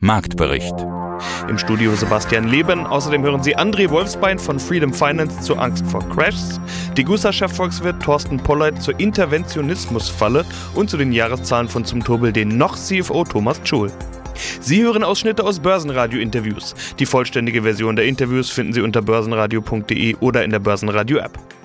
Marktbericht. Im Studio Sebastian Leben. Außerdem hören Sie André Wolfsbein von Freedom Finance zur Angst vor Crashs, die Gussa-Chefvolkswirt Thorsten Polleit zur Interventionismusfalle und zu den Jahreszahlen von zum Turbel den noch CFO Thomas Schul. Sie hören Ausschnitte aus Börsenradio-Interviews. Die vollständige Version der Interviews finden Sie unter börsenradio.de oder in der Börsenradio-App.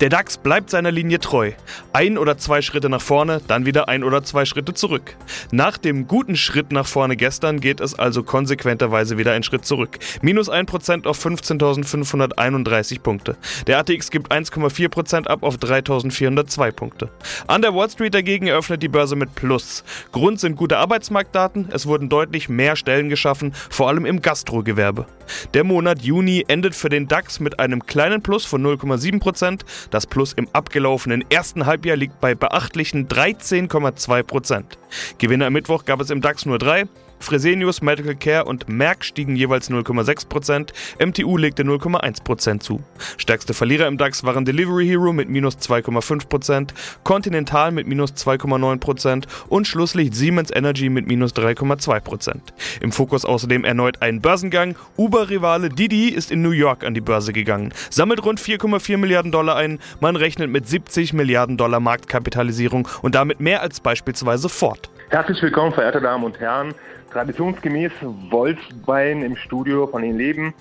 Der DAX bleibt seiner Linie treu. Ein oder zwei Schritte nach vorne, dann wieder ein oder zwei Schritte zurück. Nach dem guten Schritt nach vorne gestern geht es also konsequenterweise wieder einen Schritt zurück. Minus 1% auf 15.531 Punkte. Der ATX gibt 1,4% ab auf 3.402 Punkte. An der Wall Street dagegen eröffnet die Börse mit Plus. Grund sind gute Arbeitsmarktdaten, es wurden deutlich mehr Stellen geschaffen, vor allem im Gastrogewerbe. Der Monat Juni endet für den DAX mit einem kleinen Plus von 0,7%, das Plus im abgelaufenen ersten Halbjahr liegt bei beachtlichen 13,2 Prozent. Gewinner am Mittwoch gab es im DAX nur drei. Fresenius, Medical Care und Merck stiegen jeweils 0,6%, MTU legte 0,1% zu. Stärkste Verlierer im DAX waren Delivery Hero mit minus 2,5%, Continental mit minus 2,9% und schlusslich Siemens Energy mit minus 3,2%. Im Fokus außerdem erneut ein Börsengang. Uber-Rivale Didi ist in New York an die Börse gegangen, sammelt rund 4,4 Milliarden Dollar ein, man rechnet mit 70 Milliarden Dollar Marktkapitalisierung und damit mehr als beispielsweise Ford. Herzlich willkommen, verehrte Damen und Herren. Traditionsgemäß Wolfsbein im Studio von Ihnen leben.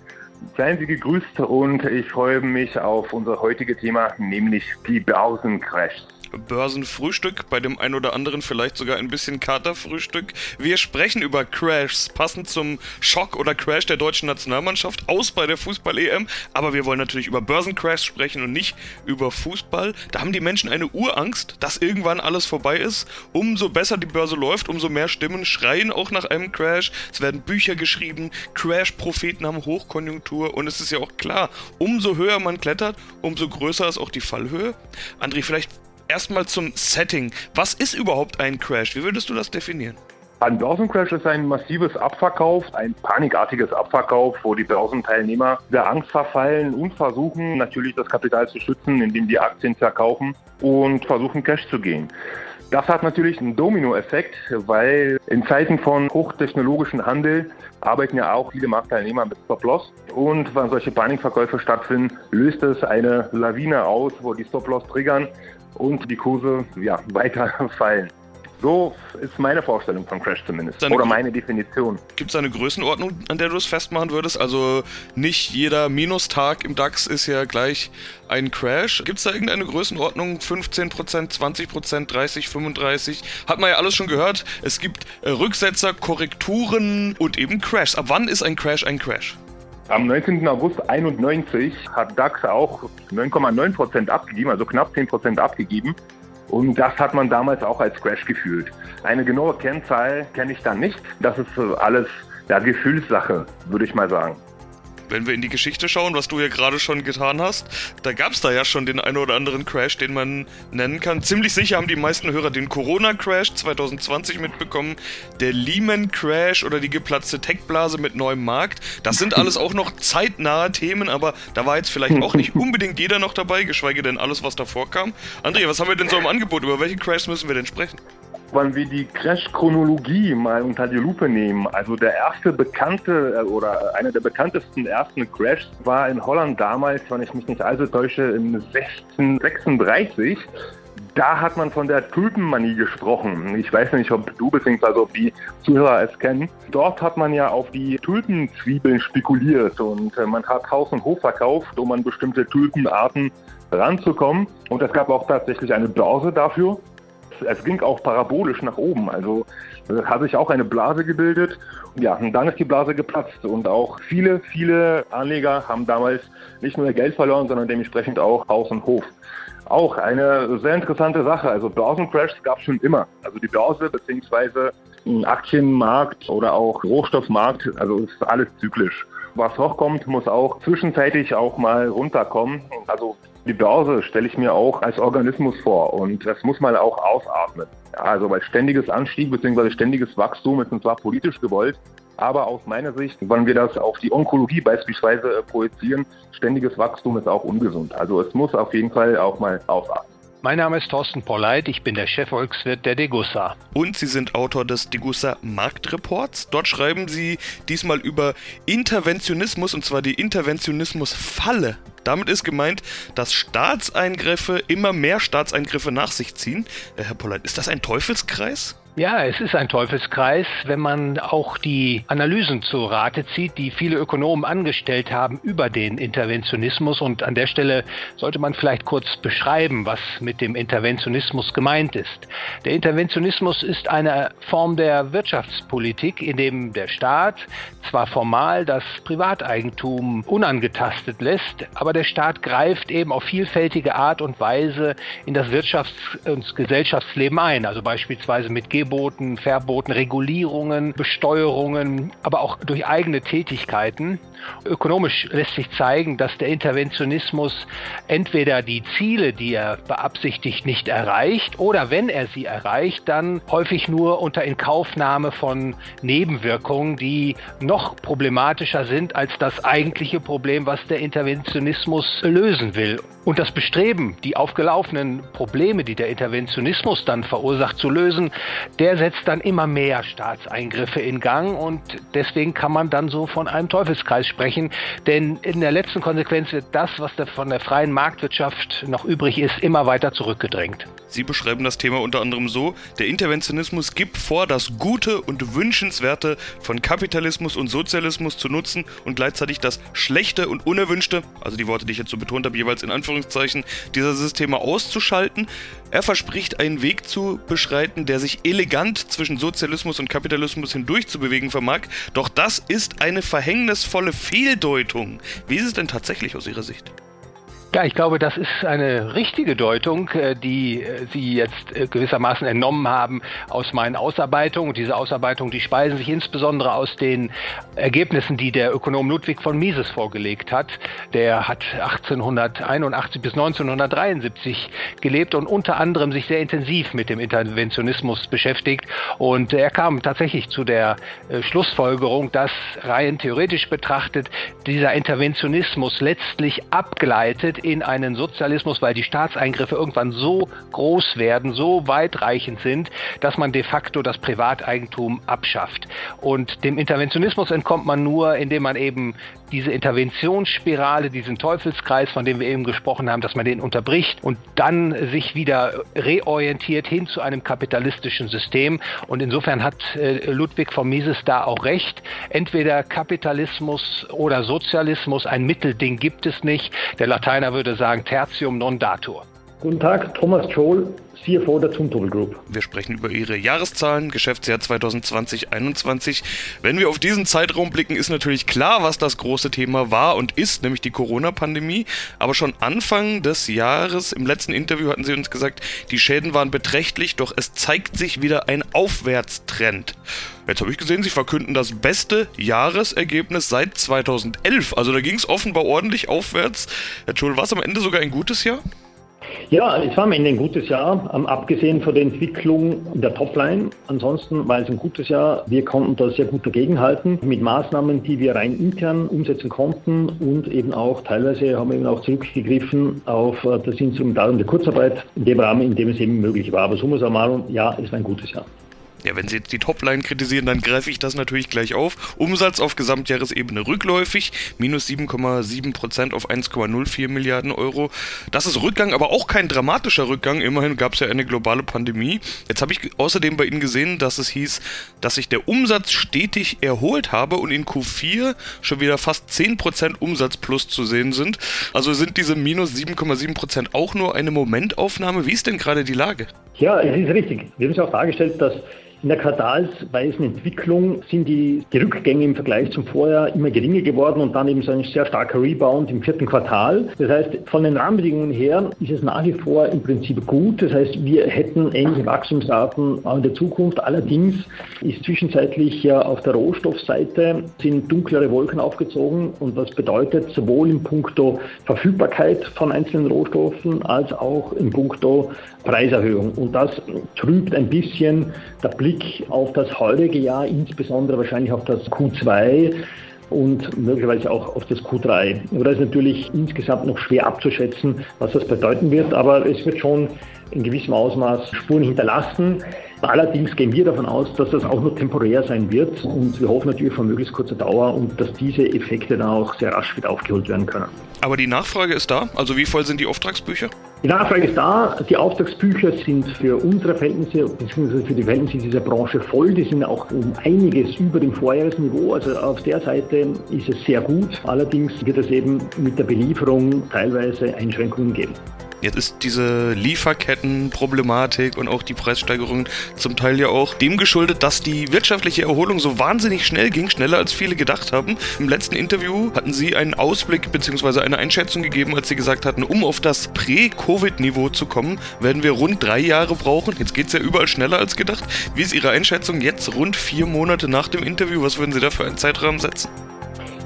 Seien Sie gegrüßt und ich freue mich auf unser heutiges Thema, nämlich die Börsencrashs. Börsenfrühstück, bei dem ein oder anderen vielleicht sogar ein bisschen Katerfrühstück. Wir sprechen über Crashs, passend zum Schock oder Crash der deutschen Nationalmannschaft aus bei der Fußball-EM. Aber wir wollen natürlich über Börsencrashs sprechen und nicht über Fußball. Da haben die Menschen eine Urangst, dass irgendwann alles vorbei ist. Umso besser die Börse läuft, umso mehr Stimmen schreien auch nach einem Crash. Es werden Bücher geschrieben, Crash-Propheten haben Hochkonjunktur und es ist ja auch klar, umso höher man klettert, umso größer ist auch die Fallhöhe. André, vielleicht erstmal zum Setting. Was ist überhaupt ein Crash? Wie würdest du das definieren? Ein Börsencrash ist ein massives Abverkauf, ein panikartiges Abverkauf, wo die Börsenteilnehmer der Angst verfallen und versuchen natürlich das Kapital zu schützen, indem die Aktien verkaufen und versuchen Cash zu gehen. Das hat natürlich einen Dominoeffekt, weil in Zeiten von hochtechnologischen Handel arbeiten ja auch viele Marktteilnehmer mit Stop-Loss. Und wenn solche Panikverkäufe stattfinden, löst es eine Lawine aus, wo die Stop-Loss triggern und die Kurse ja, weiter fallen. So ist meine Vorstellung von Crash zumindest. Oder meine Definition. Gibt es eine Größenordnung, an der du es festmachen würdest? Also nicht jeder Minustag im DAX ist ja gleich ein Crash. Gibt es da irgendeine Größenordnung? 15%, 20%, 30, 35? Hat man ja alles schon gehört. Es gibt äh, Rücksetzer, Korrekturen und eben Crashs. Ab wann ist ein Crash ein Crash? Am 19. August 91 hat DAX auch 9,9 Prozent abgegeben, also knapp 10 Prozent abgegeben. Und das hat man damals auch als Crash gefühlt. Eine genaue Kennzahl kenne ich da nicht. Das ist alles ja, Gefühlssache, würde ich mal sagen wenn wir in die Geschichte schauen, was du ja gerade schon getan hast, da gab es da ja schon den einen oder anderen Crash, den man nennen kann. Ziemlich sicher haben die meisten Hörer den Corona-Crash 2020 mitbekommen, der Lehman-Crash oder die geplatzte Tech-Blase mit neuem Markt. Das sind alles auch noch zeitnahe Themen, aber da war jetzt vielleicht auch nicht unbedingt jeder noch dabei, geschweige denn alles, was davor kam. André, was haben wir denn so im Angebot? Über welche Crashs müssen wir denn sprechen? Wenn wir die Crash-Chronologie mal unter die Lupe nehmen, also der erste bekannte äh, oder einer der bekanntesten ersten Crashs war in Holland damals, wenn ich mich nicht allzu täusche, in 1636. Da hat man von der Tulpenmanie gesprochen. Ich weiß nicht, ob du bzw. ob die Zuhörer es kennen. Dort hat man ja auf die Tulpenzwiebeln spekuliert und äh, man hat Haus und Hof verkauft, um an bestimmte Tulpenarten ranzukommen. Und es gab auch tatsächlich eine Börse dafür es ging auch parabolisch nach oben. Also äh, hat sich auch eine Blase gebildet. Ja, und dann ist die Blase geplatzt. Und auch viele, viele Anleger haben damals nicht nur Geld verloren, sondern dementsprechend auch Haus und Hof. Auch eine sehr interessante Sache. Also Börsencrashs gab es schon immer. Also die Börse beziehungsweise Aktienmarkt oder auch Rohstoffmarkt, also ist alles zyklisch. Was hochkommt, muss auch zwischenzeitlich auch mal runterkommen. Also Die Börse stelle ich mir auch als Organismus vor und das muss man auch ausatmen. Also weil ständiges Anstieg bzw. ständiges Wachstum ist zwar politisch gewollt, aber aus meiner Sicht, wenn wir das auf die Onkologie beispielsweise projizieren, ständiges Wachstum ist auch ungesund. Also es muss auf jeden Fall auch mal ausatmen. Mein Name ist Thorsten Polleit, ich bin der Chefvolkswirt der Degussa. Und Sie sind Autor des Degussa Marktreports. Dort schreiben Sie diesmal über Interventionismus und zwar die Interventionismusfalle. Damit ist gemeint, dass Staatseingriffe immer mehr Staatseingriffe nach sich ziehen. Äh, Herr Polleit, ist das ein Teufelskreis? Ja, es ist ein Teufelskreis, wenn man auch die Analysen zu Rate zieht, die viele Ökonomen angestellt haben über den Interventionismus. Und an der Stelle sollte man vielleicht kurz beschreiben, was mit dem Interventionismus gemeint ist. Der Interventionismus ist eine Form der Wirtschaftspolitik, in dem der Staat zwar formal das Privateigentum unangetastet lässt, aber der Staat greift eben auf vielfältige Art und Weise in das Wirtschafts- und Gesellschaftsleben ein, also beispielsweise mit Geboten, Verboten, Regulierungen, Besteuerungen, aber auch durch eigene Tätigkeiten. Ökonomisch lässt sich zeigen, dass der Interventionismus entweder die Ziele, die er beabsichtigt, nicht erreicht oder wenn er sie erreicht, dann häufig nur unter Inkaufnahme von Nebenwirkungen, die noch problematischer sind als das eigentliche Problem, was der Interventionismus lösen will. Und das Bestreben, die aufgelaufenen Probleme, die der Interventionismus dann verursacht, zu lösen, der setzt dann immer mehr Staatseingriffe in Gang und deswegen kann man dann so von einem Teufelskreis sprechen, denn in der letzten Konsequenz wird das, was von der freien Marktwirtschaft noch übrig ist, immer weiter zurückgedrängt. Sie beschreiben das Thema unter anderem so, der Interventionismus gibt vor, das Gute und Wünschenswerte von Kapitalismus und Sozialismus zu nutzen und gleichzeitig das Schlechte und Unerwünschte, also die Worte, die ich jetzt so betont habe, jeweils in Anführungszeichen, dieser Systeme auszuschalten. Er verspricht einen Weg zu beschreiten, der sich elegant zwischen Sozialismus und Kapitalismus hindurch zu bewegen vermag, doch das ist eine verhängnisvolle Fehldeutung. Wie ist es denn tatsächlich aus Ihrer Sicht? Ja, ich glaube, das ist eine richtige Deutung, äh, die äh, Sie jetzt äh, gewissermaßen entnommen haben aus meinen Ausarbeitungen. Diese Ausarbeitungen, die speisen sich insbesondere aus den Ergebnissen, die der Ökonom Ludwig von Mises vorgelegt hat. Der hat 1881 bis 1973 gelebt und unter anderem sich sehr intensiv mit dem Interventionismus beschäftigt. Und er kam tatsächlich zu der Schlussfolgerung, dass rein theoretisch betrachtet dieser Interventionismus letztlich abgleitet in einen Sozialismus, weil die Staatseingriffe irgendwann so groß werden, so weitreichend sind, dass man de facto das Privateigentum abschafft. Und dem Interventionismus entkommt man nur, indem man eben diese Interventionsspirale, diesen Teufelskreis, von dem wir eben gesprochen haben, dass man den unterbricht und dann sich wieder reorientiert hin zu einem kapitalistischen System. Und insofern hat äh, Ludwig von Mises da auch recht. Entweder Kapitalismus oder Sozialismus, ein Mittelding gibt es nicht. Der Lateiner würde sagen, tertium non datur. Guten Tag, Thomas Scholl, CFO der Zumtobel Group. Wir sprechen über Ihre Jahreszahlen, Geschäftsjahr 2020-21. Wenn wir auf diesen Zeitraum blicken, ist natürlich klar, was das große Thema war und ist, nämlich die Corona-Pandemie. Aber schon Anfang des Jahres, im letzten Interview hatten Sie uns gesagt, die Schäden waren beträchtlich, doch es zeigt sich wieder ein Aufwärtstrend. Jetzt habe ich gesehen, Sie verkünden das beste Jahresergebnis seit 2011. Also da ging es offenbar ordentlich aufwärts. Herr Schul, war es am Ende sogar ein gutes Jahr? Ja, es war am Ende ein gutes Jahr, ähm, abgesehen von der Entwicklung der Topline. Ansonsten war es ein gutes Jahr. Wir konnten da sehr gut dagegenhalten mit Maßnahmen, die wir rein intern umsetzen konnten und eben auch teilweise haben wir eben auch zurückgegriffen auf äh, das Instrumentarium der Kurzarbeit in dem Rahmen, in dem es eben möglich war. Aber summa summarum, ja, es war ein gutes Jahr. Ja, wenn Sie jetzt die Topline kritisieren, dann greife ich das natürlich gleich auf. Umsatz auf Gesamtjahresebene rückläufig, minus 7,7% auf 1,04 Milliarden Euro. Das ist Rückgang, aber auch kein dramatischer Rückgang. Immerhin gab es ja eine globale Pandemie. Jetzt habe ich außerdem bei Ihnen gesehen, dass es hieß, dass sich der Umsatz stetig erholt habe und in Q4 schon wieder fast 10% Umsatz plus zu sehen sind. Also sind diese minus 7,7% auch nur eine Momentaufnahme? Wie ist denn gerade die Lage? Ja, es ist richtig. Wir haben es auch dargestellt, dass In der quartalsweisen Entwicklung sind die, die Rückgänge im Vergleich zum Vorjahr immer geringer geworden und dann eben so ein sehr starker Rebound im vierten Quartal. Das heißt, von den Rahmenbedingungen her ist es nach wie vor im Prinzip gut. Das heißt, wir hätten ähnliche Wachstumsraten auch in der Zukunft. Allerdings ist zwischenzeitlich ja auf der Rohstoffseite sind dunklere Wolken aufgezogen und das bedeutet sowohl in puncto Verfügbarkeit von einzelnen Rohstoffen als auch in puncto Preiserhöhung. Und das trübt ein bisschen der Blick auf das heutige Jahr, insbesondere wahrscheinlich auf das Q2 und möglicherweise auch auf das Q3. Aber ist natürlich insgesamt noch schwer abzuschätzen, was das bedeuten wird, aber es wird schon in gewissem Ausmaß Spuren hinterlassen. Allerdings gehen wir davon aus, dass das auch nur temporär sein wird und wir hoffen natürlich von möglichst kurzer Dauer und dass diese Effekte dann auch sehr rasch wieder aufgeholt werden können. Aber die Nachfrage ist da? Also wie voll sind die Auftragsbücher? Die Nachfrage ist da. Die Auftragsbücher sind für unsere Verhältnisse bzw. für die Verhältnisse dieser Branche voll. Die sind auch um einiges über dem Vorjahresniveau. Also auf der Seite ist es sehr gut. Allerdings wird es eben mit der Belieferung teilweise Einschränkungen geben. Jetzt ist diese Lieferkettenproblematik und auch die Preissteigerungen zum Teil ja auch dem geschuldet, dass die wirtschaftliche Erholung so wahnsinnig schnell ging, schneller als viele gedacht haben. Im letzten Interview hatten Sie einen Ausblick bzw. eine Einschätzung gegeben, als Sie gesagt hatten, um auf das Prä-Covid-Niveau zu kommen, werden wir rund drei Jahre brauchen. Jetzt geht es ja überall schneller als gedacht. Wie ist Ihre Einschätzung jetzt rund vier Monate nach dem Interview? Was würden Sie da für einen Zeitrahmen setzen?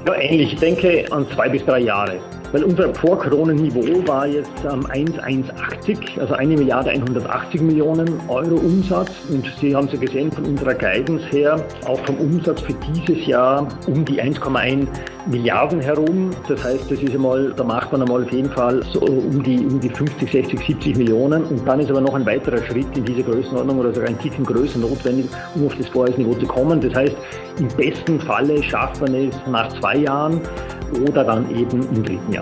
Ja, ähnlich. Ich denke an zwei bis drei Jahre. Weil unser Vor-Corona-Niveau war jetzt ähm, 1,180, also 1 Milliarde 180 Millionen Euro Umsatz. Und Sie haben es ja gesehen von unserer Guidance her, auch vom Umsatz für dieses Jahr um die 1,1 Milliarden herum. Das heißt, das ist einmal, da macht man einmal auf jeden Fall so um die, um die 50, 60, 70 Millionen. Und dann ist aber noch ein weiterer Schritt in diese Größenordnung oder sogar ein Ticken größer notwendig, um auf das Vorjahresniveau zu kommen. Das heißt, im besten Falle schafft man es nach zwei Jahren oder dann eben im dritten Jahr.